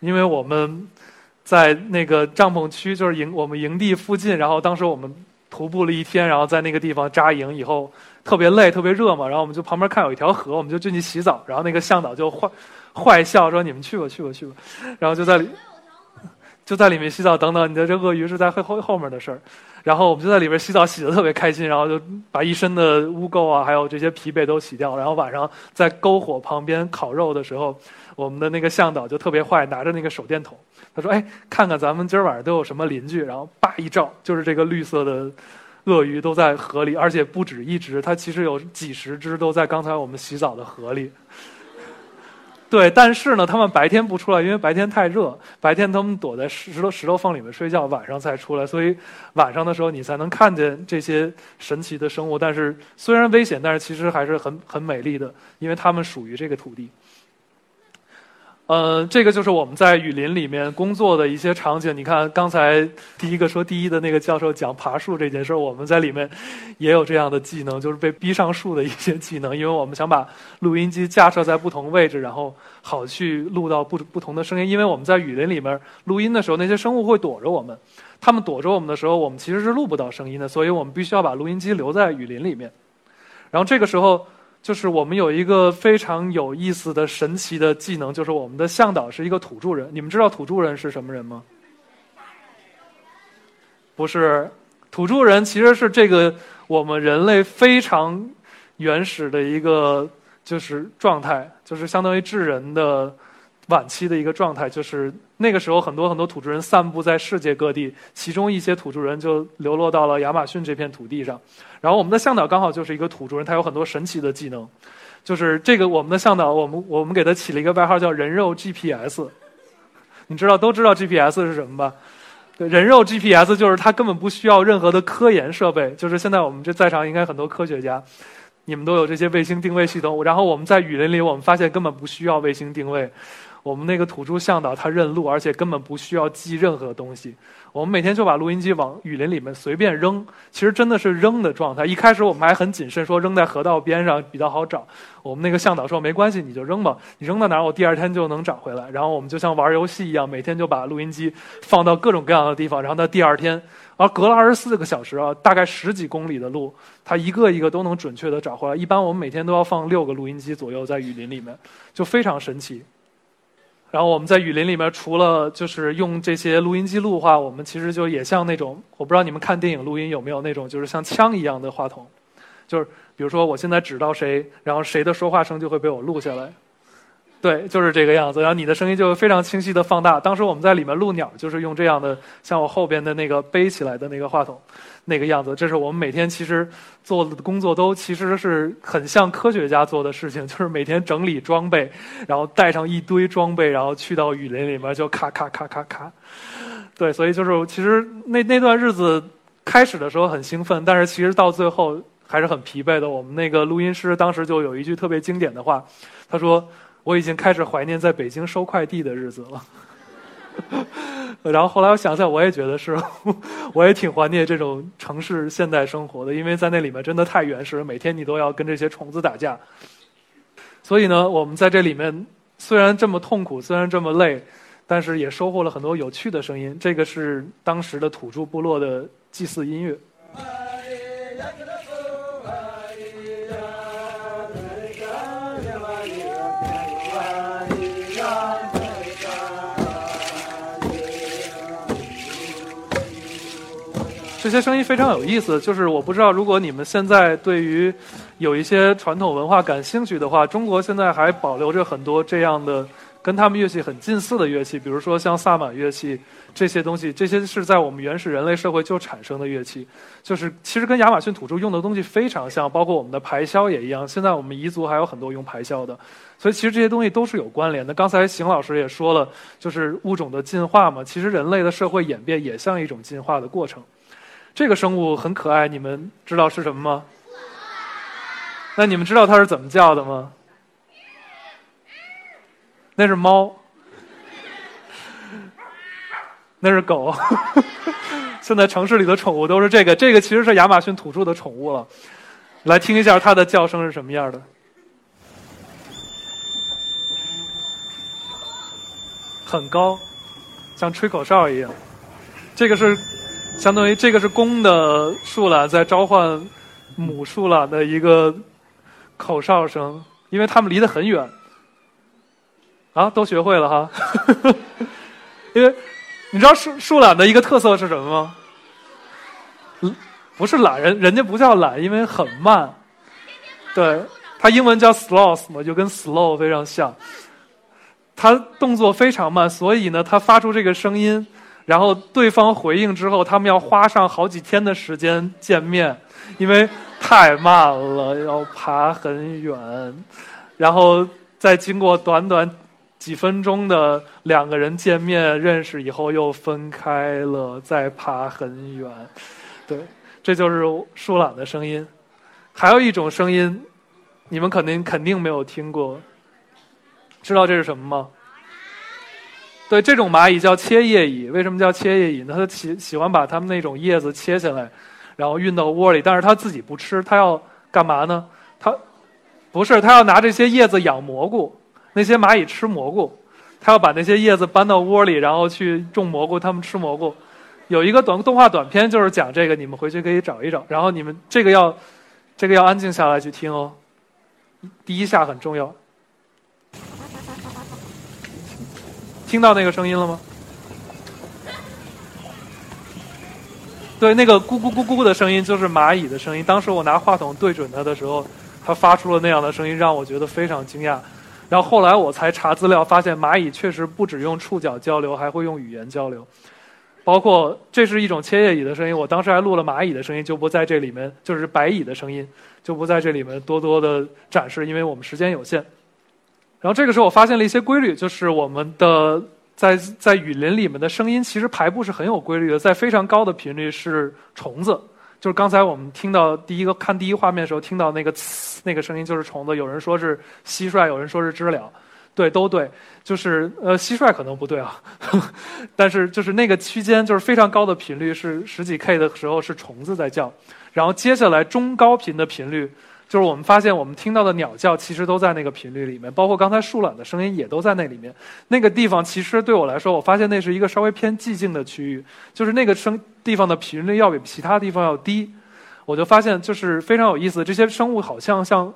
因为我们在那个帐篷区，就是营我们营地附近，然后当时我们徒步了一天，然后在那个地方扎营以后，特别累，特别热嘛，然后我们就旁边看有一条河，我们就进去洗澡，然后那个向导就坏坏笑说：“你们去吧，去吧，去吧。”然后就在里就在里面洗澡等等，你的这鳄鱼是在后后后面的事儿。然后我们就在里边洗澡，洗得特别开心，然后就把一身的污垢啊，还有这些疲惫都洗掉。然后晚上在篝火旁边烤肉的时候。我们的那个向导就特别坏，拿着那个手电筒，他说：“哎，看看咱们今儿晚上都有什么邻居。”然后叭一照，就是这个绿色的鳄鱼都在河里，而且不止一只，它其实有几十只都在刚才我们洗澡的河里。对，但是呢，他们白天不出来，因为白天太热，白天他们躲在石头石头缝里面睡觉，晚上才出来，所以晚上的时候你才能看见这些神奇的生物。但是虽然危险，但是其实还是很很美丽的，因为他们属于这个土地。呃，这个就是我们在雨林里面工作的一些场景。你看，刚才第一个说第一的那个教授讲爬树这件事儿，我们在里面也有这样的技能，就是被逼上树的一些技能。因为我们想把录音机架设在不同位置，然后好去录到不不同的声音。因为我们在雨林里面录音的时候，那些生物会躲着我们，他们躲着我们的时候，我们其实是录不到声音的，所以我们必须要把录音机留在雨林里面。然后这个时候。就是我们有一个非常有意思的神奇的技能，就是我们的向导是一个土著人。你们知道土著人是什么人吗？不是，土著人其实是这个我们人类非常原始的一个就是状态，就是相当于智人的。晚期的一个状态，就是那个时候，很多很多土著人散布在世界各地，其中一些土著人就流落到了亚马逊这片土地上。然后我们的向导刚好就是一个土著人，他有很多神奇的技能。就是这个我们的向导，我们我们给他起了一个外号叫“人肉 GPS”。你知道都知道 GPS 是什么吧？人肉 GPS 就是他根本不需要任何的科研设备。就是现在我们这在场应该很多科学家，你们都有这些卫星定位系统。然后我们在雨林里，我们发现根本不需要卫星定位。我们那个土著向导他认路，而且根本不需要记任何东西。我们每天就把录音机往雨林里面随便扔，其实真的是扔的状态。一开始我们还很谨慎，说扔在河道边上比较好找。我们那个向导说没关系，你就扔吧，你扔到哪儿，我第二天就能找回来。然后我们就像玩游戏一样，每天就把录音机放到各种各样的地方，然后到第二天，而隔了二十四个小时啊，大概十几公里的路，他一个一个都能准确的找回来。一般我们每天都要放六个录音机左右在雨林里面，就非常神奇。然后我们在雨林里面，除了就是用这些录音记录的话，我们其实就也像那种，我不知道你们看电影录音有没有那种，就是像枪一样的话筒，就是比如说我现在指到谁，然后谁的说话声就会被我录下来。对，就是这个样子。然后你的声音就非常清晰的放大。当时我们在里面录鸟，就是用这样的，像我后边的那个背起来的那个话筒，那个样子。这是我们每天其实做的工作，都其实是很像科学家做的事情，就是每天整理装备，然后带上一堆装备，然后去到雨林里面就咔咔咔咔咔。对，所以就是其实那那段日子开始的时候很兴奋，但是其实到最后还是很疲惫的。我们那个录音师当时就有一句特别经典的话，他说。我已经开始怀念在北京收快递的日子了，然后后来我想想，我也觉得是，我也挺怀念这种城市现代生活的，因为在那里面真的太原始了，每天你都要跟这些虫子打架。所以呢，我们在这里面虽然这么痛苦，虽然这么累，但是也收获了很多有趣的声音。这个是当时的土著部落的祭祀音乐。这些声音非常有意思，就是我不知道，如果你们现在对于有一些传统文化感兴趣的话，中国现在还保留着很多这样的跟他们乐器很近似的乐器，比如说像萨满乐器这些东西，这些是在我们原始人类社会就产生的乐器，就是其实跟亚马逊土著用的东西非常像，包括我们的排箫也一样。现在我们彝族还有很多用排箫的，所以其实这些东西都是有关联的。刚才邢老师也说了，就是物种的进化嘛，其实人类的社会演变也像一种进化的过程。这个生物很可爱，你们知道是什么吗？那你们知道它是怎么叫的吗？那是猫，那是狗。现在城市里的宠物都是这个，这个其实是亚马逊土著的宠物了。来听一下它的叫声是什么样的，很高，像吹口哨一样。这个是相当于这个是公的树懒在召唤母树懒的一个口哨声，因为它们离得很远。啊，都学会了哈，因为你知道树树懒的一个特色是什么吗？嗯，不是懒人，人家不叫懒，因为很慢。对，它英文叫 sloth 嘛，就跟 slow 非常像。它动作非常慢，所以呢，它发出这个声音，然后对方回应之后，他们要花上好几天的时间见面，因为太慢了，要爬很远，然后再经过短短。几分钟的两个人见面认识以后又分开了，再爬很远，对，这就是树懒的声音。还有一种声音，你们肯定肯定没有听过，知道这是什么吗？对，这种蚂蚁叫切叶蚁。为什么叫切叶蚁呢？它喜喜欢把它们那种叶子切下来，然后运到窝里，但是它自己不吃，它要干嘛呢？它不是，它要拿这些叶子养蘑菇。那些蚂蚁吃蘑菇，它要把那些叶子搬到窝里，然后去种蘑菇。它们吃蘑菇，有一个短动画短片就是讲这个，你们回去可以找一找。然后你们这个要，这个要安静下来去听哦。第一下很重要，听到那个声音了吗？对，那个咕咕咕咕的声音就是蚂蚁的声音。当时我拿话筒对准它的时候，它发出了那样的声音，让我觉得非常惊讶。然后后来我才查资料，发现蚂蚁确实不只用触角交流，还会用语言交流。包括这是一种切叶蚁的声音，我当时还录了蚂蚁的声音，就不在这里面，就是白蚁的声音，就不在这里面多多的展示，因为我们时间有限。然后这个时候我发现了一些规律，就是我们的在在雨林里面的声音其实排布是很有规律的，在非常高的频率是虫子。就是刚才我们听到第一个看第一画面的时候听到那个呲那个声音就是虫子，有人说是蟋蟀，有人说是知了，对，都对，就是呃蟋蟀可能不对啊，但是就是那个区间就是非常高的频率是十几 K 的时候是虫子在叫，然后接下来中高频的频率。就是我们发现，我们听到的鸟叫其实都在那个频率里面，包括刚才树懒的声音也都在那里面。那个地方其实对我来说，我发现那是一个稍微偏寂静的区域，就是那个声地方的频率要比其他地方要低。我就发现，就是非常有意思，这些生物好像像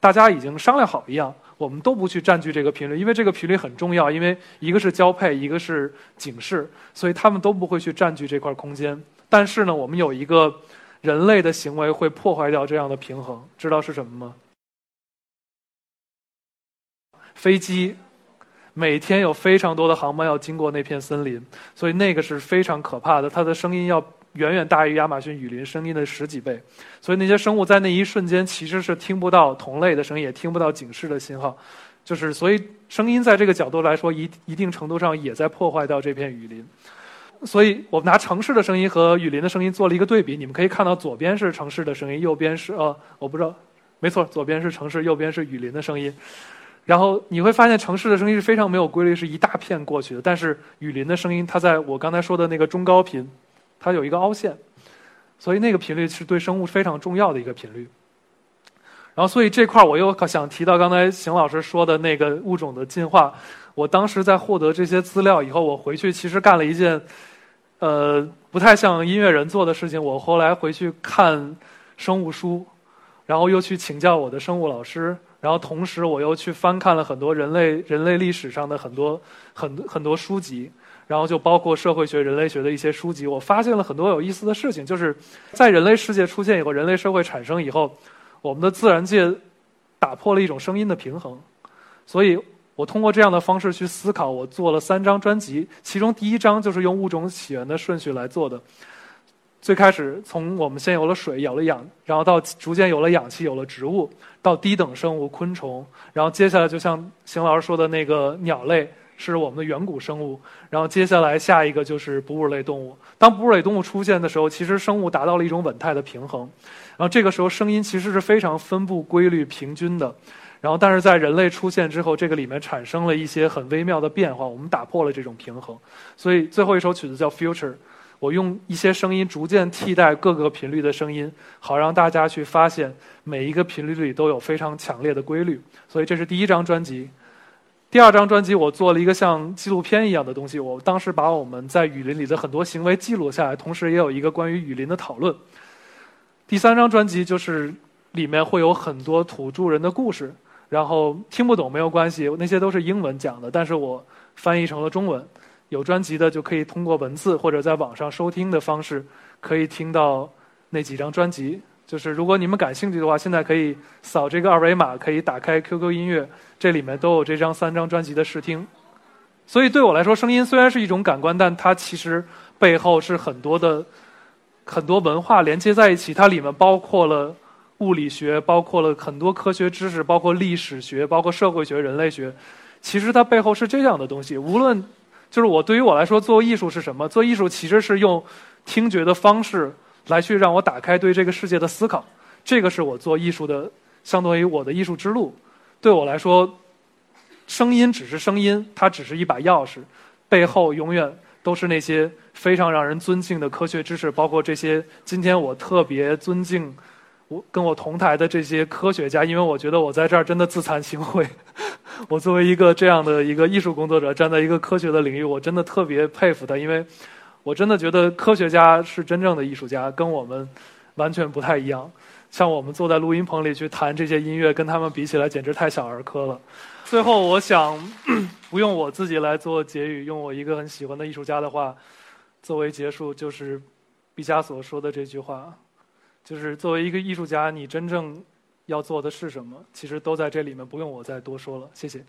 大家已经商量好一样，我们都不去占据这个频率，因为这个频率很重要，因为一个是交配，一个是警示，所以他们都不会去占据这块空间。但是呢，我们有一个。人类的行为会破坏掉这样的平衡，知道是什么吗？飞机每天有非常多的航班要经过那片森林，所以那个是非常可怕的。它的声音要远远大于亚马逊雨林声音的十几倍，所以那些生物在那一瞬间其实是听不到同类的声音，也听不到警示的信号。就是所以声音在这个角度来说，一一定程度上也在破坏掉这片雨林。所以我们拿城市的声音和雨林的声音做了一个对比，你们可以看到左边是城市的声音，右边是呃，我不知道，没错，左边是城市，右边是雨林的声音。然后你会发现城市的声音是非常没有规律，是一大片过去的，但是雨林的声音，它在我刚才说的那个中高频，它有一个凹陷，所以那个频率是对生物非常重要的一个频率。然后所以这块我又想提到刚才邢老师说的那个物种的进化。我当时在获得这些资料以后，我回去其实干了一件，呃，不太像音乐人做的事情。我后来回去看生物书，然后又去请教我的生物老师，然后同时我又去翻看了很多人类人类历史上的很多很很多书籍，然后就包括社会学、人类学的一些书籍。我发现了很多有意思的事情，就是在人类世界出现以后，人类社会产生以后，我们的自然界打破了一种声音的平衡，所以。我通过这样的方式去思考，我做了三张专辑，其中第一张就是用物种起源的顺序来做的。最开始从我们先有了水，有了氧，然后到逐渐有了氧气，有了植物，到低等生物昆虫，然后接下来就像邢老师说的那个鸟类是我们的远古生物，然后接下来下一个就是哺乳类动物。当哺乳类动物出现的时候，其实生物达到了一种稳态的平衡，然后这个时候声音其实是非常分布规律平均的。然后，但是在人类出现之后，这个里面产生了一些很微妙的变化，我们打破了这种平衡。所以最后一首曲子叫《Future》，我用一些声音逐渐替代各个频率的声音，好让大家去发现每一个频率里都有非常强烈的规律。所以这是第一张专辑。第二张专辑我做了一个像纪录片一样的东西，我当时把我们在雨林里的很多行为记录下来，同时也有一个关于雨林的讨论。第三张专辑就是里面会有很多土著人的故事。然后听不懂没有关系，那些都是英文讲的，但是我翻译成了中文。有专辑的就可以通过文字或者在网上收听的方式，可以听到那几张专辑。就是如果你们感兴趣的话，现在可以扫这个二维码，可以打开 QQ 音乐，这里面都有这张三张专辑的试听。所以对我来说，声音虽然是一种感官，但它其实背后是很多的很多文化连接在一起，它里面包括了。物理学包括了很多科学知识，包括历史学，包括社会学、人类学。其实它背后是这样的东西。无论就是我对于我来说，做艺术是什么？做艺术其实是用听觉的方式来去让我打开对这个世界的思考。这个是我做艺术的，相当于我的艺术之路。对我来说，声音只是声音，它只是一把钥匙，背后永远都是那些非常让人尊敬的科学知识，包括这些今天我特别尊敬。我跟我同台的这些科学家，因为我觉得我在这儿真的自惭形秽。我作为一个这样的一个艺术工作者，站在一个科学的领域，我真的特别佩服他，因为我真的觉得科学家是真正的艺术家，跟我们完全不太一样。像我们坐在录音棚里去弹这些音乐，跟他们比起来，简直太小儿科了。最后，我想 不用我自己来做结语，用我一个很喜欢的艺术家的话作为结束，就是毕加索说的这句话。就是作为一个艺术家，你真正要做的是什么？其实都在这里面，不用我再多说了。谢谢。